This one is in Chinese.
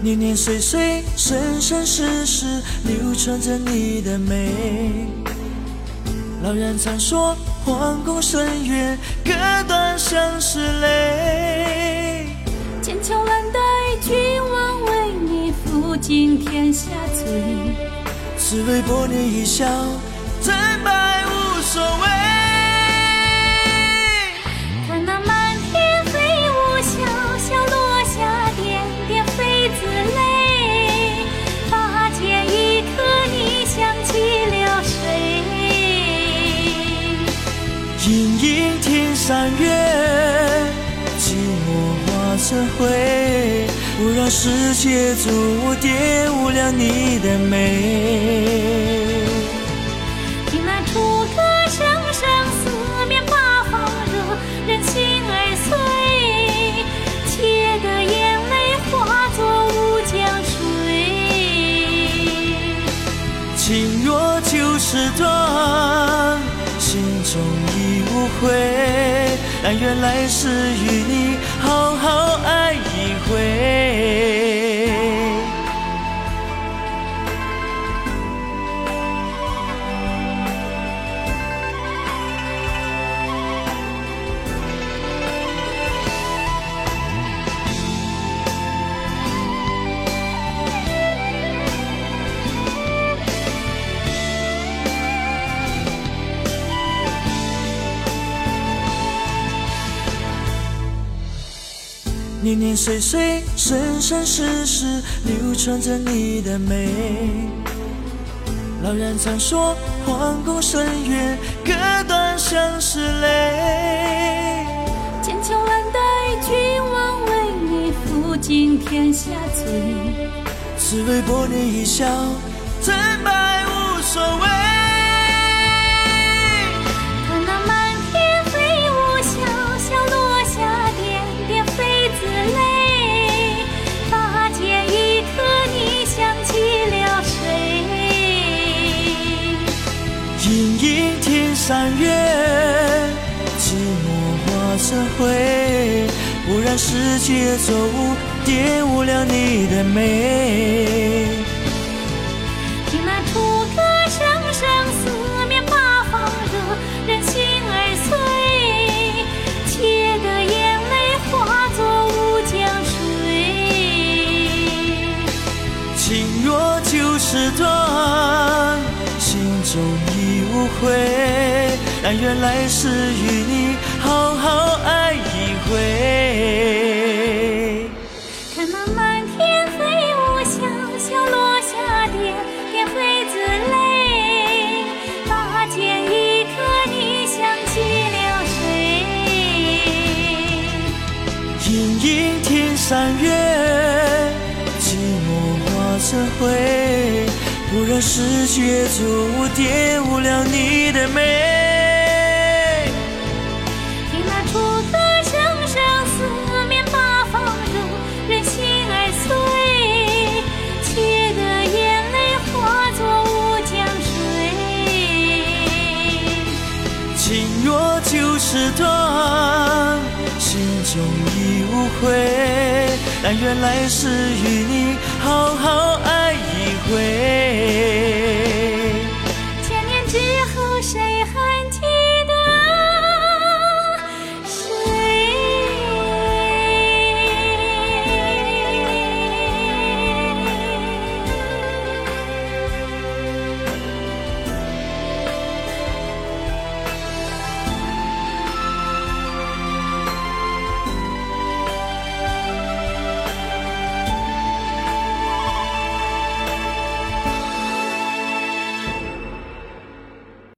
年年岁岁，生生世世，流传着你的美。老人常说，皇宫深远，隔断相思泪。千秋万代，君王为你负尽天下罪。只为博你一笑，成败无所谓。月，寂寞化成灰，不让世界逐我玷污了你的美。听那楚歌声情若旧时断，心中已无悔。但愿来世与你好好爱一年年岁岁，生生世世，流传着你的美。老人常说，皇宫深远，隔断相思泪。千秋万代，君王为你负尽天下罪。只为博你一笑，成败无所谓。三月，寂寞化成灰，不让世界走误，玷污了你的美。旧时断，心中已无悔。但愿来世与你好好爱一回。看那满天飞舞，小小落下点点飞子泪。拔剑一刻，你想起了谁？隐隐天上月，寂寞化成灰，不让世界玷污了你的美。听那楚歌声声，四面八方热，人心儿碎。且得眼泪化作乌江水。情若旧时断，心中已无悔。但愿来世与你好好爱一回。